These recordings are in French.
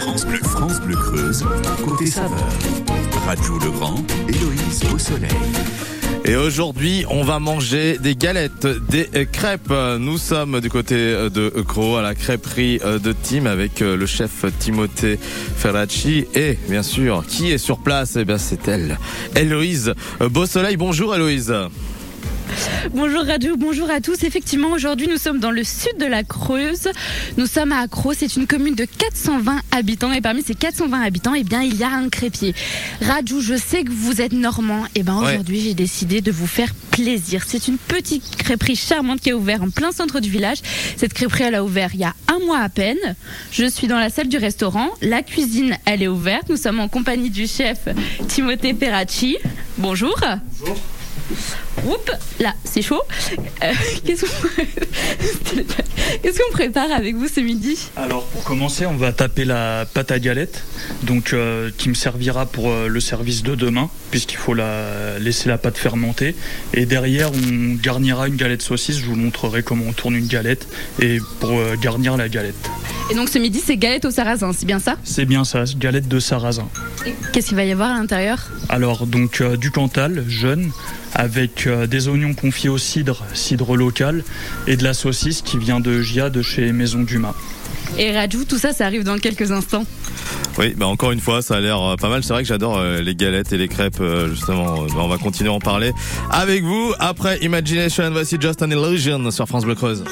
France Bleu, France Bleu Creuse, côté saveur. Rajou Legrand, Héloïse au soleil. Et aujourd'hui, on va manger des galettes, des crêpes. Nous sommes du côté de Cro à la crêperie de Tim avec le chef Timothée Ferracci et bien sûr, qui est sur place? Eh bien, c'est elle, Héloïse Beau Soleil. Bonjour Héloïse. Bonjour Radio, bonjour à tous. Effectivement, aujourd'hui, nous sommes dans le sud de la Creuse. Nous sommes à Accro. C'est une commune de 420 habitants. Et parmi ces 420 habitants, eh bien, il y a un crépier. Radjou, je sais que vous êtes normand. Et eh ben, aujourd'hui, j'ai décidé de vous faire plaisir. C'est une petite crêperie charmante qui est ouverte en plein centre du village. Cette crêperie, elle a ouvert il y a un mois à peine. Je suis dans la salle du restaurant. La cuisine, elle est ouverte. Nous sommes en compagnie du chef Timothée Peracci. Bonjour. Bonjour. Oups, là, c'est chaud. Euh, Qu'est-ce qu'on prépare avec vous ce midi Alors, pour commencer, on va taper la pâte à galette, donc euh, qui me servira pour euh, le service de demain, puisqu'il faut la, laisser la pâte fermenter. Et derrière, on garnira une galette saucisse. Je vous montrerai comment on tourne une galette et pour garnir la galette. Et donc ce midi, c'est galette au sarrasin, c'est bien ça C'est bien ça, galette de sarrasin. Qu'est-ce qu'il va y avoir à l'intérieur? Alors, donc du Cantal, jeune, avec euh, des oignons confiés au cidre, cidre local, et de la saucisse qui vient de Gia de chez Maison Dumas. Et Rajou, tout ça, ça arrive dans quelques instants. Oui, bah encore une fois, ça a l'air euh, pas mal. C'est vrai que j'adore euh, les galettes et les crêpes, euh, justement. Bah, on va continuer à en parler avec vous après Imagination. Voici Just an Illusion sur France Bleu Creuse.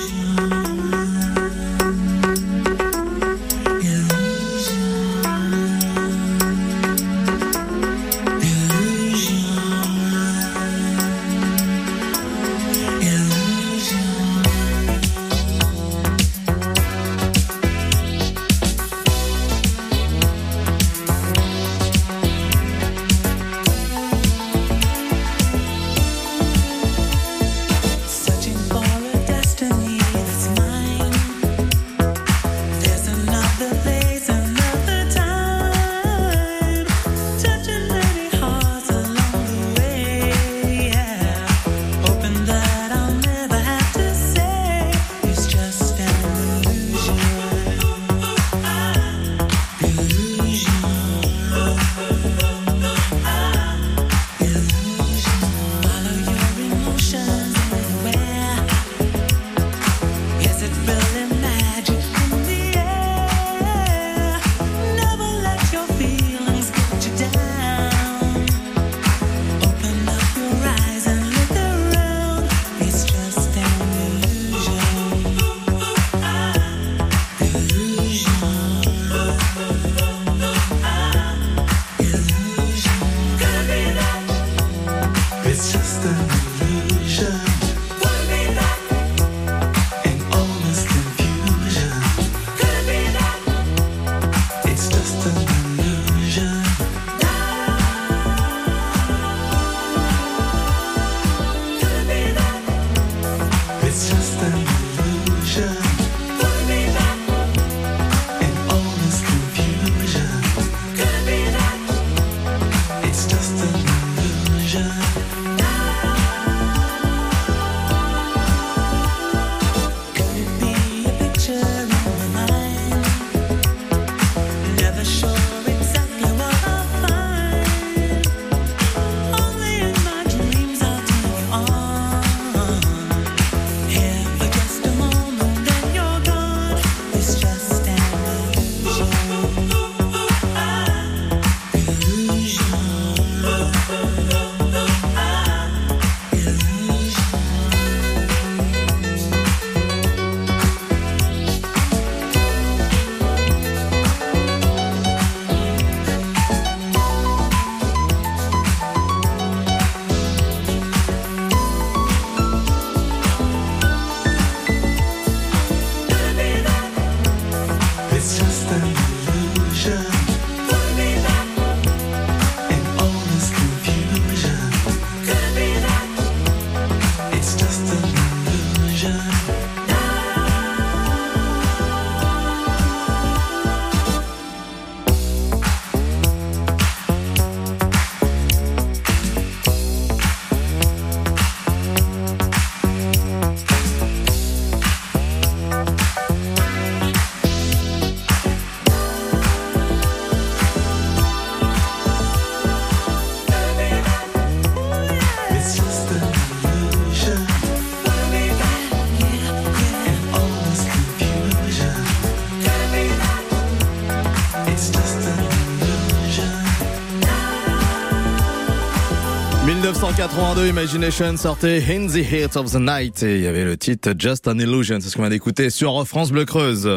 1982, Imagination sortait In the Heat of the Night et il y avait le titre Just an Illusion, c'est ce qu'on vient d'écouter sur France Bleu Creuse.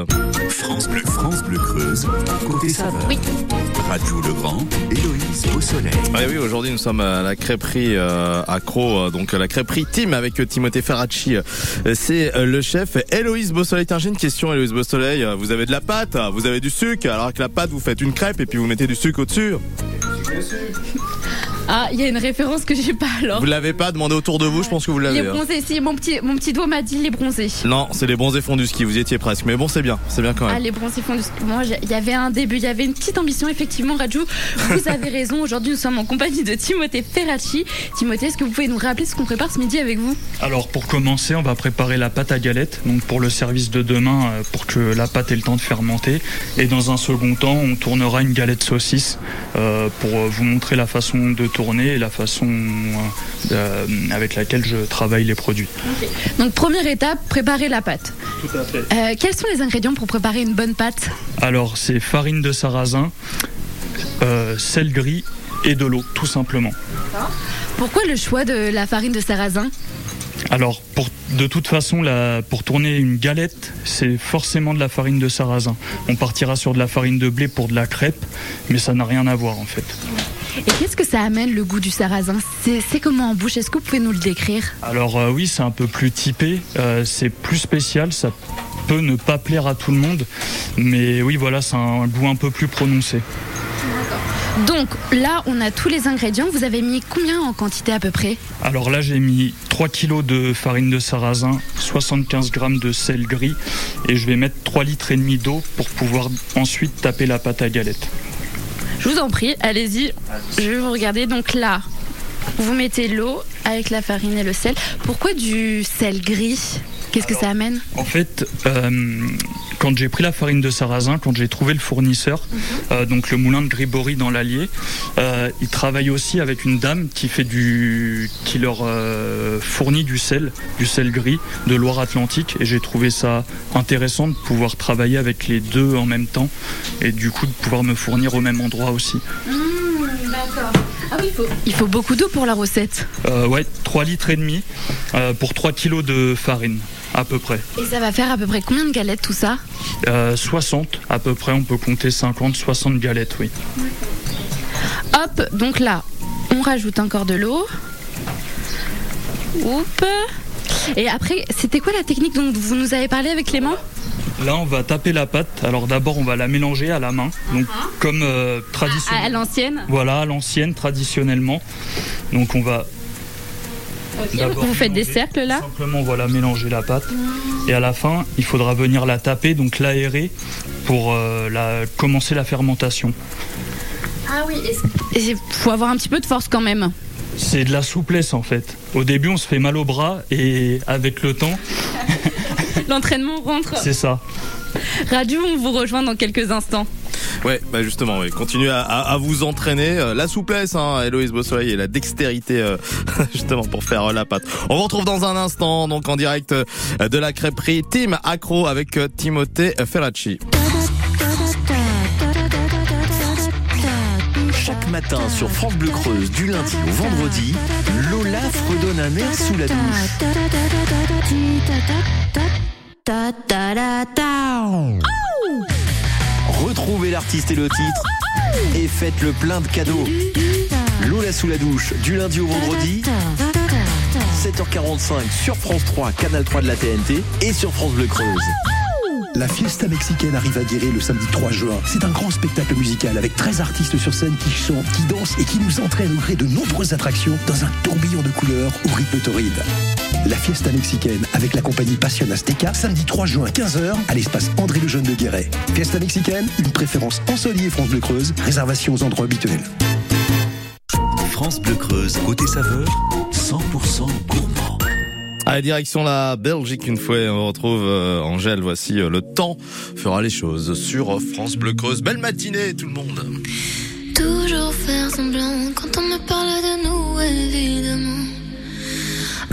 France Bleu, France Bleu Creuse, côté saveur. Oui. Radio Legrand, Héloïse au soleil. Ouais, oui, aujourd'hui nous sommes à la crêperie euh, accro, euh, donc la crêperie Team avec Timothée Ferracci. Euh, c'est euh, le chef. Héloïse Beausoleil, tiens, j'ai une question, Héloïse Beausoleil. Euh, Vous avez de la pâte, vous avez du sucre, alors que la pâte, vous faites une crêpe et puis vous mettez du sucre au-dessus. Ah, il y a une référence que j'ai pas alors. Vous l'avez pas demandé autour de vous, je pense que vous l'avez. Les hein. bronzés, si, mon petit, mon petit doigt m'a dit les bronzés. Non, c'est les bronzés fondus ski, vous y étiez presque. Mais bon, c'est bien, c'est bien quand même. Ah, les bronzés fondus. Moi, il y avait un début, il y avait une petite ambition, effectivement, Rajou. Vous avez raison. Aujourd'hui, nous sommes en compagnie de Timothée Ferracci. Timothée, est-ce que vous pouvez nous rappeler ce qu'on prépare ce midi avec vous? Alors pour commencer, on va préparer la pâte à galette, donc pour le service de demain, euh, pour que la pâte ait le temps de fermenter. Et dans un second temps, on tournera une galette saucisse euh, pour euh, vous montrer la façon de tourner et la façon euh, de- avec laquelle je travaille les produits. Donc, première étape, préparer la pâte. Tout à fait. Euh, quels sont les ingrédients pour préparer une bonne pâte? Alors c'est farine de sarrasin, euh, sel gris et de l'eau, tout simplement. Pourquoi le choix de la farine de sarrasin? Alors, pour, de toute façon, la- pour tourner une galette, c'est forcément de la farine de sarrasin. On partira sur de la farine de blé pour de la crêpe, mais ça n'a rien à voir en fait. Et qu'est-ce que ça amène le goût du sarrasin C'est comment en bouche? Est-ce que vous pouvez nous le décrire? Alors euh, oui, c'est un peu plus typé, euh, c'est plus spécial, ça peut ne pas plaire à tout le monde, mais oui, voilà, c'est un goût un peu plus prononcé. Donc là, on a tous les ingrédients. Vous avez mis combien en quantité à peu près? Alors là, j'ai mis 3 kg de farine de sarrasin, 75 g de sel gris, et je vais mettre 3 litres et demi d'eau pour pouvoir ensuite taper la pâte à galette. Je vous en prie, allez-y. Je vais vous regarder. Donc là, vous mettez l'eau avec la farine et le sel. Pourquoi du sel gris? Qu'est-ce que ça amène? En fait, euh, quand j'ai pris la farine de sarrasin, quand j'ai trouvé le fournisseur, euh, donc le moulin de Gribory dans l'Allier, euh, il travaille aussi avec une dame qui fait du, qui leur euh, fournit du sel, du sel gris de Loire-Atlantique, et j'ai trouvé ça intéressant de pouvoir travailler avec les deux en même temps, et du coup de pouvoir me fournir au même endroit aussi. D'accord. Ah oui, il faut... il faut beaucoup d'eau pour la recette. Euh, ouais, 3 litres et demi pour 3 kilos de farine à peu près. Et ça va faire à peu près combien de galettes tout ça Euh, 60 à peu près, on peut compter 50, 60 galettes, oui. Hop, donc là, on rajoute encore de l'eau. Oups. Et après, c'était quoi la technique dont vous nous avez parlé avec Clément Là, on va taper la pâte. Alors d'abord, on va la mélanger à la main, donc comme euh, à, à traditionnellement. l'ancienne Voilà, à l'ancienne, traditionnellement. Donc on va Vous faites des cercles là simplement voilà mélanger la pâte. Et à la fin, il faudra venir la taper, donc l'aérer pour euh, la, commencer la fermentation. Ah oui, il faut avoir un petit peu de force quand même. C'est de la souplesse en fait. Au début, on se fait mal au bras et avec le temps, L'entraînement rentre. c'est ça. Radio, on vous rejoint dans quelques instants. Ouais, bah justement, oui. continuez à, à- à vous entraîner. Euh, La souplesse, hein, Héloïse Beausoleil, et la dextérité, euh, justement, pour faire euh, la pâte. On vous retrouve dans un instant, donc en direct euh, de la crêperie Team Accro avec euh, Timothée Ferracci. Chaque matin sur France Bleu Creuse, du lundi au vendredi, Lola fredonne un air sous la douche. Retrouvez l'artiste et le titre et faites le plein de cadeaux. Lola sous la douche, du lundi au vendredi, 7h45 sur France 3, Canal 3 de la TNT et sur France Bleu Creuse. La fiesta mexicaine arrive à Guéret le samedi 3 juin. C'est un grand spectacle musical avec 13 artistes sur scène qui chantent, qui dansent et qui nous entraînent au gré de nombreuses attractions dans un tourbillon de couleurs au rythme torride. La fiesta mexicaine avec la compagnie Passion Azteca, samedi 3 juin 15h à l'espace André Lejeune de Guéret. Fiesta mexicaine, une préférence ensoleillée France Bleu Creuse, réservation aux endroits habituels. France Bleu Creuse, côté saveur, 100% gourmand. La direction la Belgique, une fois on retrouve euh, Angèle. Voici euh, le temps fera les choses sur France Bleu Creuse. Belle matinée tout le monde. Toujours faire semblant quand on me parle de nous, évidemment.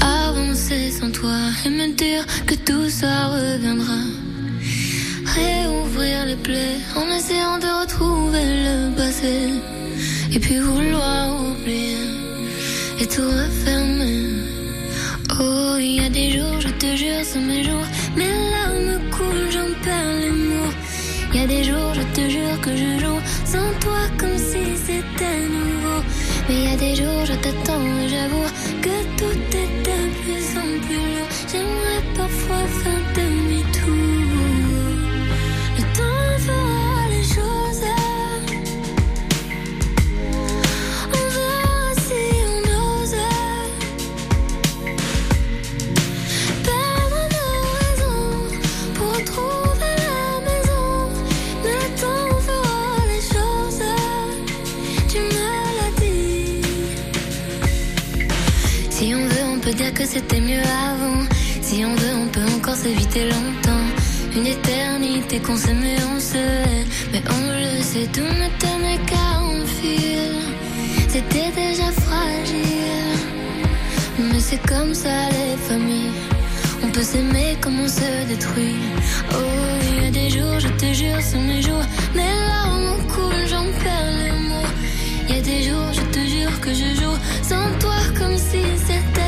Avancer sans toi et me dire que tout ça reviendra. réouvrir les plaies en essayant de retrouver le passé. Et puis vouloir oublier et tout refermer. Oh, il y a des jours, je te jure, c'est mes jours. Mes larmes coulent, j'en perds les mots. Il y a des jours, je te jure que je joue sans toi comme si c'était nouveau. Mais il y a des jours, je t'attends et j'avoue que tout est de plus en plus lourd. J'aimerais parfois faire peut dire que c'était mieux avant. Si on veut, on peut encore s'éviter longtemps. Une éternité qu'on s'aimait, on se hait. Mais on le sait, tout ne tenait qu'à un fil. C'était déjà fragile. Mais c'est comme ça les familles. On peut s'aimer comme on se détruit. Oh, il y a des jours, je te jure, c'est mes jours. Mes larmes coulent, j'en perds les mots. Il y a des jours, je te jure que je joue sans toi comme si c'était.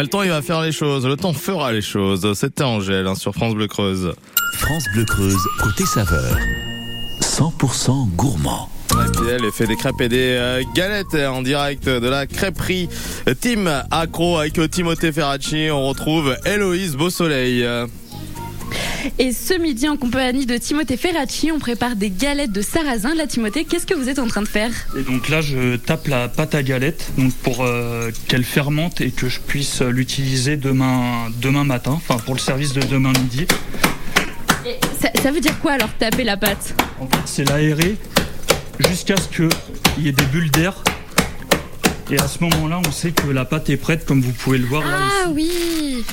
Le temps, il va faire les choses. Le temps fera les choses. C'était Angèle hein, sur France Bleu Creuse. France Bleu Creuse, côté saveur. 100% gourmand. Elle fait des crêpes et des euh, galettes euh, en direct de la crêperie Team Accro avec euh, Timothée Ferracci. On retrouve Héloïse Beausoleil. Euh, Et ce midi, en compagnie de Timothée Ferracci, on prépare des galettes de sarrasin. Là, Timothée, qu'est-ce que vous êtes en train de faire? Et donc là, je tape la pâte à galette donc pour euh, qu'elle fermente et que je puisse l'utiliser demain, demain matin, enfin pour le service de demain midi. ça, ça veut dire quoi alors taper la pâte? En fait, c'est l'aérer jusqu'à ce qu'il y ait des bulles d'air. Et à ce moment-là, on sait que la pâte est prête, comme vous pouvez le voir là. Ah oui.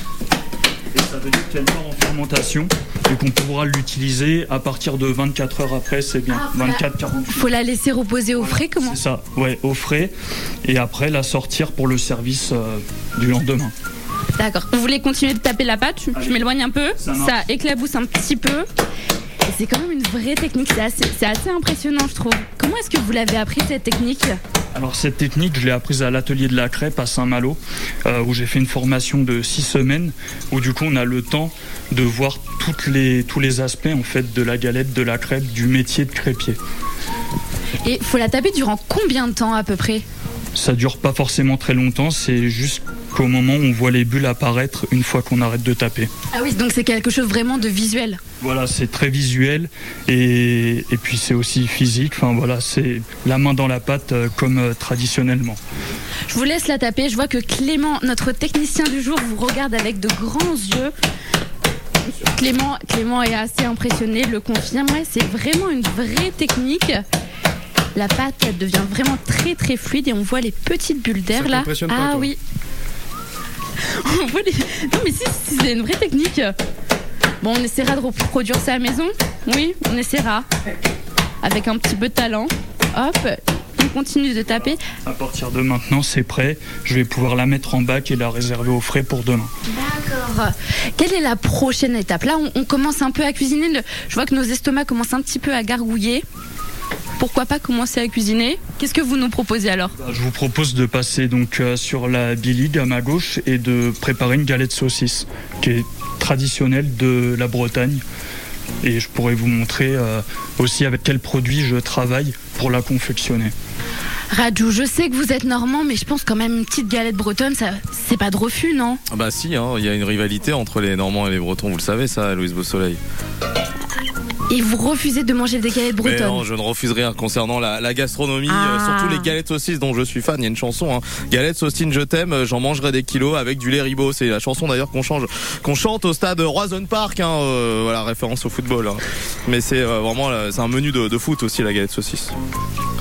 Et ça veut dire qu'elle part en fermentation et qu'on pourra l'utiliser à partir de 24 heures après, c'est bien. Ah, voilà. 24-48 Faut la laisser reposer au frais comment C'est ça, ouais, au frais. Et après, la sortir pour le service euh, du lendemain. D'accord. Vous voulez continuer de taper la pâte? Je- m'éloigne un peu. Ça éclabousse un petit peu. Et c'est quand même une vraie technique. C'est assez, c'est assez impressionnant, je trouve. Comment est-ce que vous l'avez appris cette technique? Alors cette technique, je l'ai apprise à l'atelier de la crêpe à Saint-Malo, euh, où j'ai fait une formation de six semaines, où du coup on a le temps de voir toutes les, tous les aspects en fait de la galette, de la crêpe, du métier de crêpier. Et faut la taper durant combien de temps à peu près? Ça dure pas forcément très longtemps, c'est juste qu'au moment où on voit les bulles apparaître une fois qu'on arrête de taper. Ah oui, donc c'est quelque chose vraiment de visuel. Voilà, c'est très visuel et, et puis c'est aussi physique. Enfin voilà, c'est la main dans la pâte euh, comme euh, traditionnellement. Je vous laisse la taper. Je vois que Clément, notre technicien du jour, vous regarde avec de grands yeux. Clément, Clément est assez impressionné, le confirme. Ouais, c'est vraiment une vraie technique. La pâte elle devient vraiment très très fluide et on voit les petites bulles d'air là. pas, Ah toi oui. On voit les... Non mais si, si, c'est une vraie technique. Bon, on essaiera de reproduire ça à la maison. Oui, on essaiera. Avec un petit peu de talent. Hop, on continue de taper. À partir de maintenant, c'est prêt. Je vais pouvoir la mettre en bac et la réserver au frais pour demain. D'accord. Quelle est la prochaine étape? Là, on, on commence un peu à cuisiner. Le- Je vois que nos estomacs commencent un petit peu à gargouiller. Pourquoi pas commencer à cuisiner? Qu'est-ce que vous nous proposez alors? Je vous propose de passer donc euh, sur la bilig à ma gauche et de préparer une galette saucisse qui est traditionnelle de la Bretagne. Et je pourrais vous montrer euh, aussi avec quels produits je travaille pour la confectionner. Radjou, je sais que vous êtes normand, mais je pense quand même une petite galette bretonne, ça, c'est pas de refus, non? Ah Bah si, hein, il y a une rivalité entre les Normands et les Bretons, vous le savez ça, Louise Beausoleil. Et vous refusez de manger des galettes Mais bretonnes non, je ne refuse rien concernant la, la gastronomie, Ah. euh, surtout les galettes saucisses dont je suis fan. Il y a une chanson, hein. Galettes saucines, je t'aime, euh, j'en mangerai des kilos avec du lait ribot. C'est la chanson d'ailleurs qu'on change, qu'on chante au stade Roison Park. Hein, euh, voilà, référence au football. hein. Mais c'est euh, vraiment, c'est un menu de, de foot aussi la galette saucisse.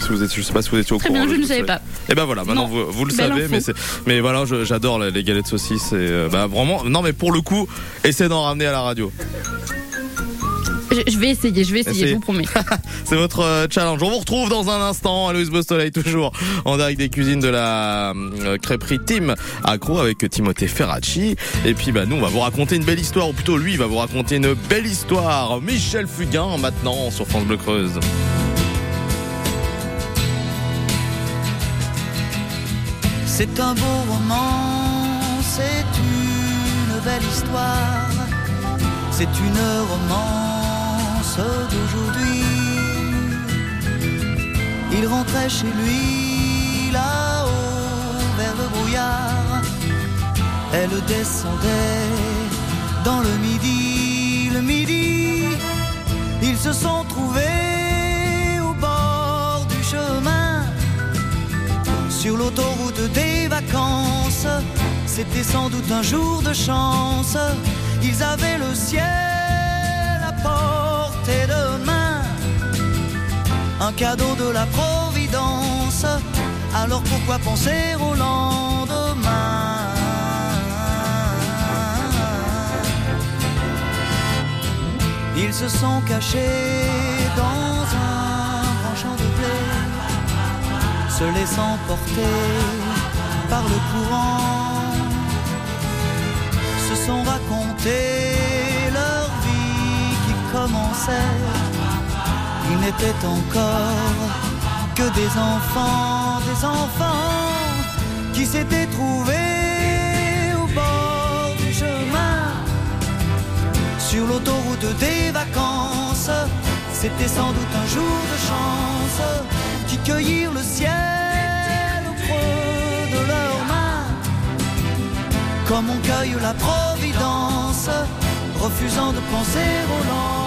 Si vous êtes, je sais pas si vous étiez au Très courant. bien, je ne savais pas. Et ben voilà, maintenant vous, vous le Belle savez, info. mais c'est, mais voilà, j'adore les, les galettes saucisses. Et euh, bah vraiment, non mais pour le coup, essayez d'en ramener à la radio. Je, vais essayer, je vais essayer, Essayez. je vous promets. C'est votre euh, challenge. On vous retrouve dans un instant à Louis Bostoleil, toujours en direct des cuisines de la euh, crêperie Tim Accro avec Timothée Ferracci. Et puis bah nous on va vous raconter une belle histoire, ou plutôt lui il va vous raconter une belle histoire. Michel Fugain maintenant sur France Bleu Creuse. C'est un beau roman, c'est une belle histoire, c'est une romance d'aujourd'hui. Il rentrait chez lui là-haut vers le brouillard, elle descendait dans le midi, le midi, ils se sont trouvés au bord du chemin sur l'autoroute des vacances. C'était sans doute un jour de chance. Ils avaient le ciel à portée de main. Un cadeau de la Providence. Alors pourquoi penser au lendemain? Ils se sont cachés dans un grand champ de blé se laissant porter par le commençait. Ils n'étaient encore que des enfants, des enfants qui s'étaient trouvés au bord du chemin, sur l'autoroute des vacances. C'était sans doute un jour de chance qui cueillirent le ciel au creux de leurs mains, comme on cueille la providence, refusant de penser au lendemain.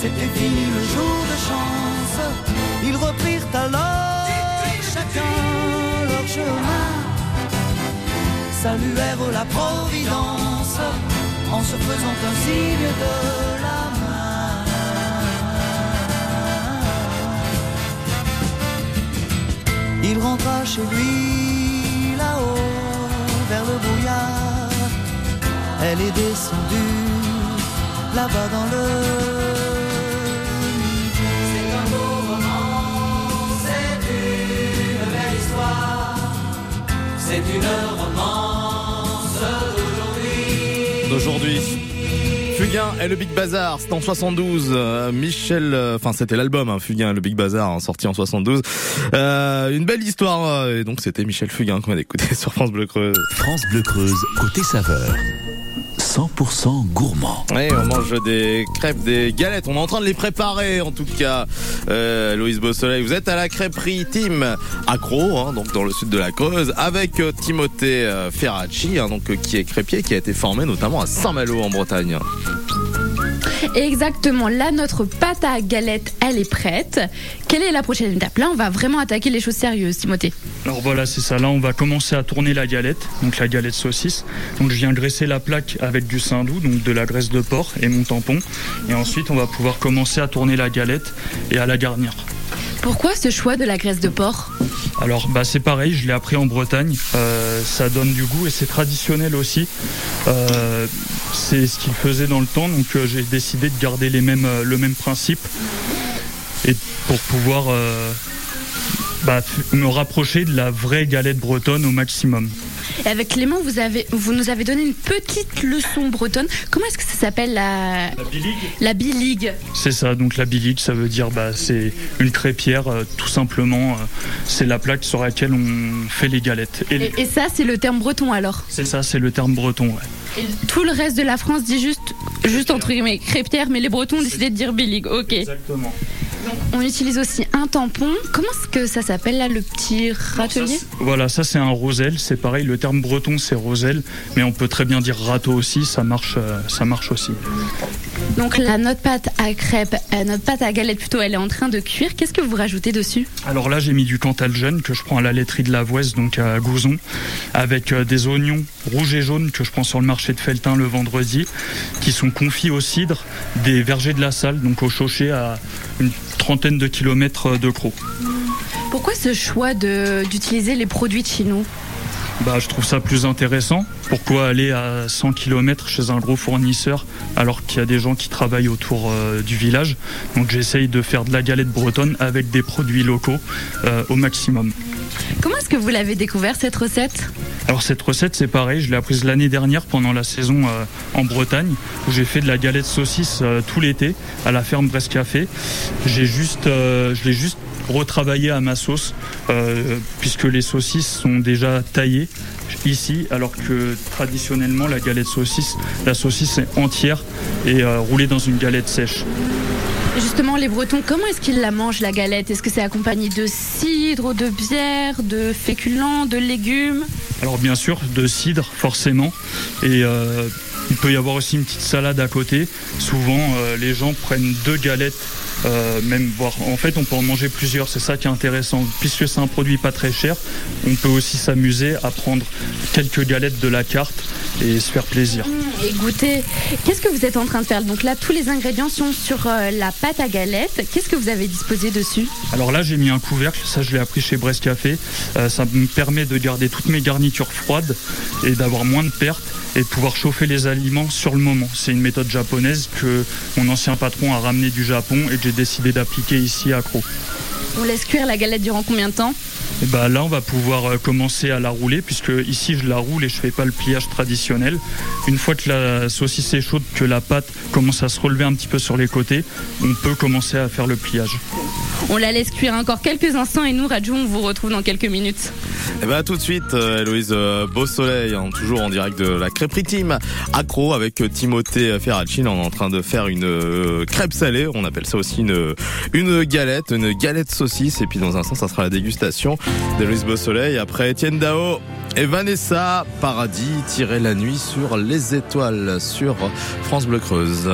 c'était fini le jour de chance. Ils reprirent alors chacun leur chemin saluèrent la Providence en se faisant un signe de la main. Il rentra chez lui là-haut vers le brouillard. Elle est descendue là-bas dans le. C'est un beau roman, c'est une belle histoire. C'est une romance d'aujourd'hui. d'aujourd'hui. Fugain et le Big Bazar, c'était en 72. euh, Michel, euh, enfin c'était l'album hein, Fugain et le Big Bazar, hein, sorti en 72. Euh, une belle histoire. euh, et donc c'était Michel Fugain qu'on a écouté sur France Bleu Creuse. France Bleu Creuse, côté saveur. 100% gourmand. Oui, on mange des crêpes, des galettes. On est en train de les préparer, en tout cas. Euh, Louise Beausoleil, vous êtes à la crêperie Tim Accro, hein, donc dans le sud de la Creuse, avec euh, Timothée euh, Ferracci, hein, donc qui est crêpier, qui a été formé notamment à Saint-Malo en Bretagne. Exactement, là notre pâte à galette, elle est prête. Quelle est la prochaine étape? Là, on va vraiment attaquer les choses sérieuses, Timothée. Alors voilà, c'est ça. Là, on va commencer à tourner la galette, donc la galette saucisse. Donc je viens graisser la plaque avec du saindoux, donc de la graisse de porc et mon tampon. Et ensuite, on va pouvoir commencer à tourner la galette et à la garnir. Pourquoi ce choix de la graisse de porc Alors bah c'est pareil, je l'ai appris en Bretagne. Euh, ça donne du goût et c'est traditionnel aussi. Euh, c'est ce qu'ils faisaient dans le temps, donc euh, j'ai décidé de garder les mêmes, le même principe et pour pouvoir bah, me rapprocher de la vraie galette bretonne au maximum. Et avec Clément, vous, avez, vous nous avez donné une petite leçon bretonne. Comment est-ce que ça s'appelle la... La biligue. C'est ça, donc la bilique, ça veut dire bah, c'est une crêpière, euh, tout simplement. euh, c'est la plaque sur laquelle on fait les galettes. Et, Et, et ça, c'est le terme breton alors. c'est ça, c'est le terme breton. ouais. Et tout le reste de la France dit juste, juste entre guillemets, crêpière, mais les Bretons ont décidé de dire biligue. Ok. Exactement. On utilise aussi un tampon. Comment est-ce que ça s'appelle là, le petit râtelier Voilà, ça c'est un roselle, c'est pareil, le terme breton c'est roselle, mais on peut très bien dire râteau aussi, ça marche, euh, ça marche aussi. Donc la notre pâte à crêpes, euh, notre pâte à galette plutôt, elle est en train de cuire. Qu'est-ce que vous rajoutez dessus Alors là j'ai mis du Cantal jeune que je prends à la laiterie de la Vouesse, donc à Gouzon, avec euh, des oignons rouges et jaunes que je prends sur le marché de Feltin le vendredi, qui sont confits au cidre des vergers de la salle, donc au Chauchet à une trentaine de kilomètres de Croc. Pourquoi ce choix d'utiliser les produits de chez nous? Bah, je trouve ça plus intéressant. Pourquoi aller à 100 km chez un gros fournisseur alors qu'il y a des gens qui travaillent autour euh, du village? Donc j'essaye de faire de la galette bretonne avec des produits locaux euh, au maximum. Comment est-ce que vous l'avez découvert cette recette Alors cette recette c'est pareil, je l'ai apprise l'année dernière pendant la saison euh, en Bretagne où j'ai fait de la galette saucisse euh, tout l'été à la ferme Brest Café. J'ai juste, euh, je l'ai juste retravaillé à ma sauce puisque les saucisses sont déjà taillées ici alors que traditionnellement la galette saucisse, la saucisse est entière et roulée dans une galette sèche. Justement, les Bretons, comment est-ce qu'ils la mangent la galette? Est-ce que c'est accompagné de cidre, de bière, de féculents, de légumes? Alors bien sûr, de cidre forcément. Et euh, il peut y avoir aussi une petite salade à côté. Souvent, euh, les gens prennent deux galettes. euh, même voire en fait on peut en manger plusieurs c'est ça qui est intéressant puisque c'est un produit pas très cher on peut aussi s'amuser à prendre quelques galettes de la carte et se faire plaisir et goûter. Qu'est-ce que vous êtes en train de faire? Donc là, tous les ingrédients sont sur euh, la pâte à galette. Qu'est-ce que vous avez disposé dessus? Alors là, j'ai mis un couvercle, ça je l'ai appris chez Brest Café. Euh, ça me permet de garder toutes mes garnitures froides et d'avoir moins de pertes et de pouvoir chauffer les aliments sur le moment. C'est une méthode japonaise que mon ancien patron a ramené du Japon et que j'ai décidé d'appliquer ici à Croc. On laisse cuire la galette durant combien de temps? Et bah là, on va pouvoir euh, commencer à la rouler puisque ici je la roule et je fais pas le pliage traditionnel. Une fois que la saucisse est chaude, que la pâte commence à se relever un petit peu sur les côtés, on peut commencer à faire le pliage. On la laisse cuire encore quelques instants et nous, Raju, on vous retrouve dans quelques minutes. Et ben tout de suite, euh, Héloïse euh, Beausoleil, hein, toujours en direct de la crêperie team accro avec euh, Timothée Ferracine. On est en train de faire une crêpe salée. On appelle ça aussi une une galette, une galette saucisse. Et puis dans un sens, ça sera la dégustation d'Héloïse Beausoleil. Après Étienne Dao et Vanessa Paradis, tirer la nuit sur les étoiles sur France Bleu Creuse.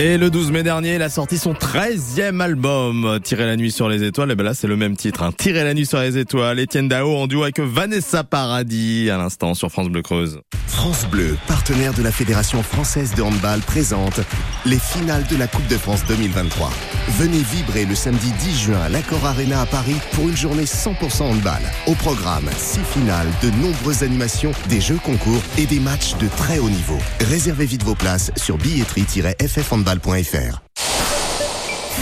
Et le 12 mai dernier, il a sorti son 13e album, Tirer la nuit sur les étoiles. Et ben là, c'est le même titre, hein. Tirer la nuit sur les étoiles. Étienne Dao en duo avec Vanessa Paradis à l'instant sur France Bleu Creuse. France Bleu, partenaire de la Fédération française de handball, présente les finales de la Coupe de France 2023. Venez vibrer le samedi 10 juin à l'Accor Arena à Paris pour une journée 100% handball. Au programme, six finales, de nombreuses animations, des jeux concours et des matchs de très haut niveau. Réservez vite vos places sur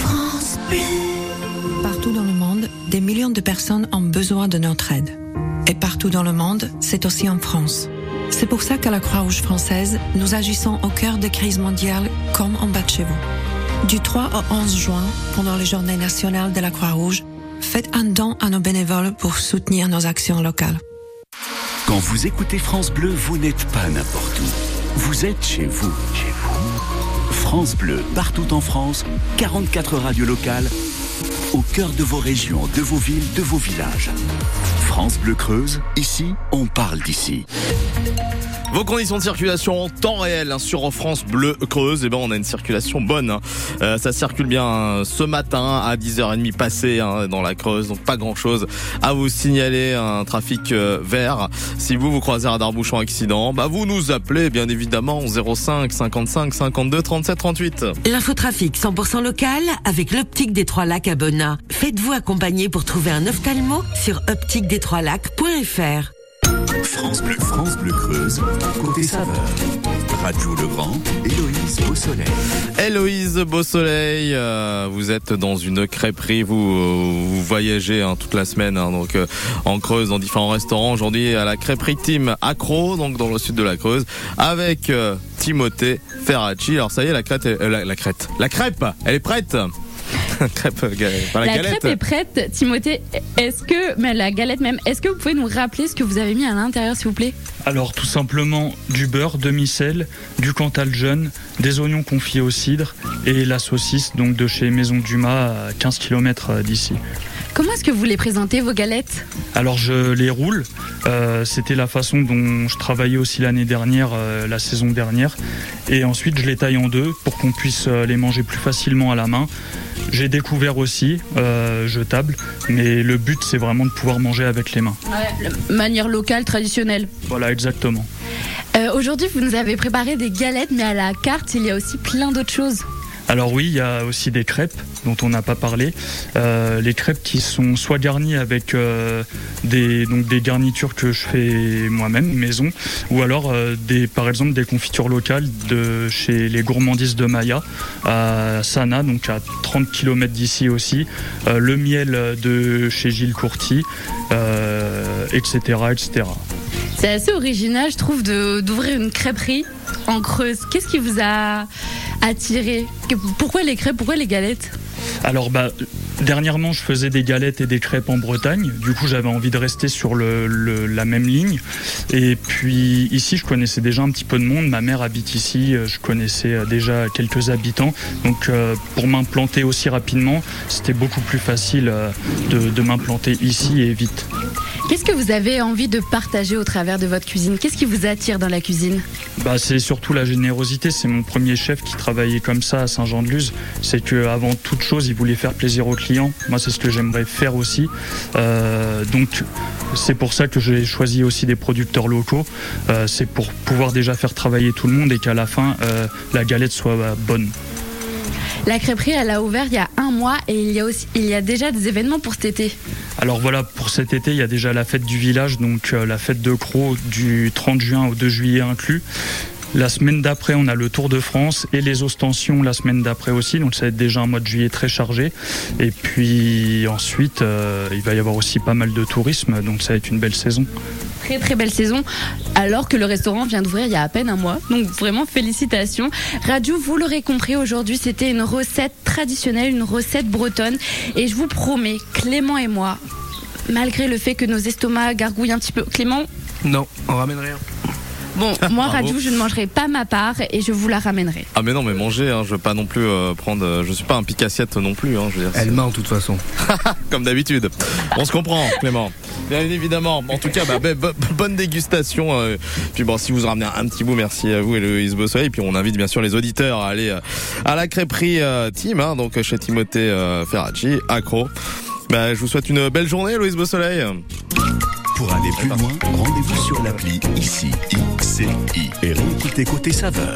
France Bleu. Partout dans le monde, des millions de personnes ont besoin de notre aide. Et partout dans le monde, c'est aussi en France. C'est pour ça qu'à la Croix-Rouge française, nous agissons au cœur des crises mondiales comme en bas de chez vous. Du 3 au 11 juin, pendant les journées nationales de la Croix-Rouge, faites un don à nos bénévoles pour soutenir nos actions locales. Quand vous écoutez France Bleu, vous n'êtes pas n'importe où. Vous êtes chez vous. Chez vous. France Bleu, partout en France, 44 radios locales, au cœur de vos régions, de vos villes, de vos villages. France Bleu Creuse, ici, on parle d'ici. Vos conditions de circulation en temps réel hein, sur France Bleu Creuse, et ben on a une circulation bonne. hein. Euh, ça circule bien hein, ce matin à 10h30 passé hein, dans la Creuse, donc pas grand chose à vous signaler. Un trafic euh, vert. Si vous vous croisez un Darbouchon accident, bah vous nous appelez bien évidemment au 05 55 52 37 38. L'infotrafic 100% local avec l'optique des Trois Lacs à Faites-vous accompagner pour trouver un ophtalmo sur optiquedestroislacs.fr. France Bleu, France Bleu Creuse, côté saveur. Radio Legrand, Héloïse Beausoleil. Héloïse Beausoleil, euh, vous êtes dans une crêperie, vous, euh, vous voyagez hein, toute la semaine, hein, donc euh, en Creuse, dans différents restaurants. Aujourd'hui à la crêperie Team Accro, donc dans le sud de la Creuse, avec euh, Timothée Ferracci. Alors ça y est, la crête, est- euh, la, la crête, la crêpe, elle est prête. crêpe, euh, enfin, la, La galette. crêpe est prête, Timothée. Est-ce que, mais la galette même, est-ce que vous pouvez nous rappeler ce que vous avez mis à l'intérieur, s'il vous plaît? Alors tout simplement du beurre, demi-sel, du cantal jeune, des oignons confits au cidre et la saucisse donc de chez Maison Dumas à 15 km d'ici. Comment est-ce que vous les présentez, vos galettes? Alors je les roule, euh, c'était la façon dont je travaillais aussi l'année dernière, euh, la saison dernière, et ensuite je les taille en deux pour qu'on puisse euh, les manger plus facilement à la main. J'ai découvert aussi euh, jetable, mais le but c'est vraiment de pouvoir manger avec les mains. Manière locale, traditionnelle. Voilà exactement. Euh, Aujourd'hui, vous nous avez préparé des galettes, mais à la carte, il y a aussi plein d'autres choses. Alors oui, il y a aussi des crêpes dont on n'a pas parlé. Euh, les crêpes qui sont soit garnies avec euh, des, garnitures que je fais moi-même, maison, ou alors euh, des, par exemple des confitures locales de chez les gourmandises de Maya à Sana, donc à 30 km d'ici aussi. Le miel de chez Gilles Courty, etc., etc. C'est assez original, je trouve, d'ouvrir une crêperie en Creuse. Qu'est-ce qui vous a attiré Pourquoi les crêpes Pourquoi les galettes? Alors bah dernièrement je faisais des galettes et des crêpes en Bretagne. Du coup j'avais envie de rester sur la même ligne. Et puis ici je connaissais déjà un petit peu de monde. Ma mère habite ici. euh, Je connaissais euh, déjà quelques habitants. Donc euh, pour m'implanter aussi rapidement, c'était beaucoup plus facile de m'implanter ici et vite. Qu'est-ce que vous avez envie de partager au travers de votre cuisine? Qu'est-ce qui vous attire dans la cuisine? Bah, c'est surtout la générosité. C'est mon premier chef qui travaillait comme ça à Saint-Jean-de-Luz. C'est que avant toute chose, il voulait faire plaisir aux clients. Moi, c'est ce que j'aimerais faire aussi. Euh, donc, c'est pour ça que j'ai choisi aussi des producteurs locaux. Euh, c'est pour pouvoir déjà faire travailler tout le monde et qu'à la fin, euh, la galette soit bonne. La crêperie, elle a ouvert il y a un mois et il y a, déjà des événements pour cet été. Alors voilà, pour cet été, il y a déjà la fête du village, donc euh, la fête de Croc du 30 juin au 2 juillet inclus. La semaine d'après, on a le Tour de France et les ostensions la semaine d'après aussi, donc ça va être déjà un mois de juillet très chargé. Et puis ensuite, euh, il va y avoir aussi pas mal de tourisme, donc ça va être une belle saison. Très très belle saison, alors que le restaurant vient d'ouvrir il y a à peine un mois. Donc vraiment félicitations. Radio, vous l'aurez compris, aujourd'hui c'était une recette traditionnelle, une recette bretonne. Et je vous promets, Clément et moi, malgré le fait que nos estomacs gargouillent un petit peu. Clément, Non, on ramène rien. Bon, moi Bravo. Radio, je ne mangerai pas ma part et je vous la ramènerai. Ah mais non mais manger, hein, je veux pas non plus euh, prendre, euh, je suis pas un pic-assiette non plus. Hein, je veux dire, Elle ment de toute façon. comme d'habitude. On se comprend, Clément. Bien évidemment. En tout cas, bah, bah, bo- bonne dégustation. euh, puis bon, si vous ramenez un petit bout, merci à vous et le Soleil. Puis on invite bien sûr les auditeurs à aller euh, à la crêperie euh, Team, hein, donc chez Timothée euh, Ferracci, accro. Bah, je vous souhaite une belle journée, Louise Beausoleil. Pour aller plus loin, rendez-vous sur l'appli ICI, ICI et réécoutez côté saveur.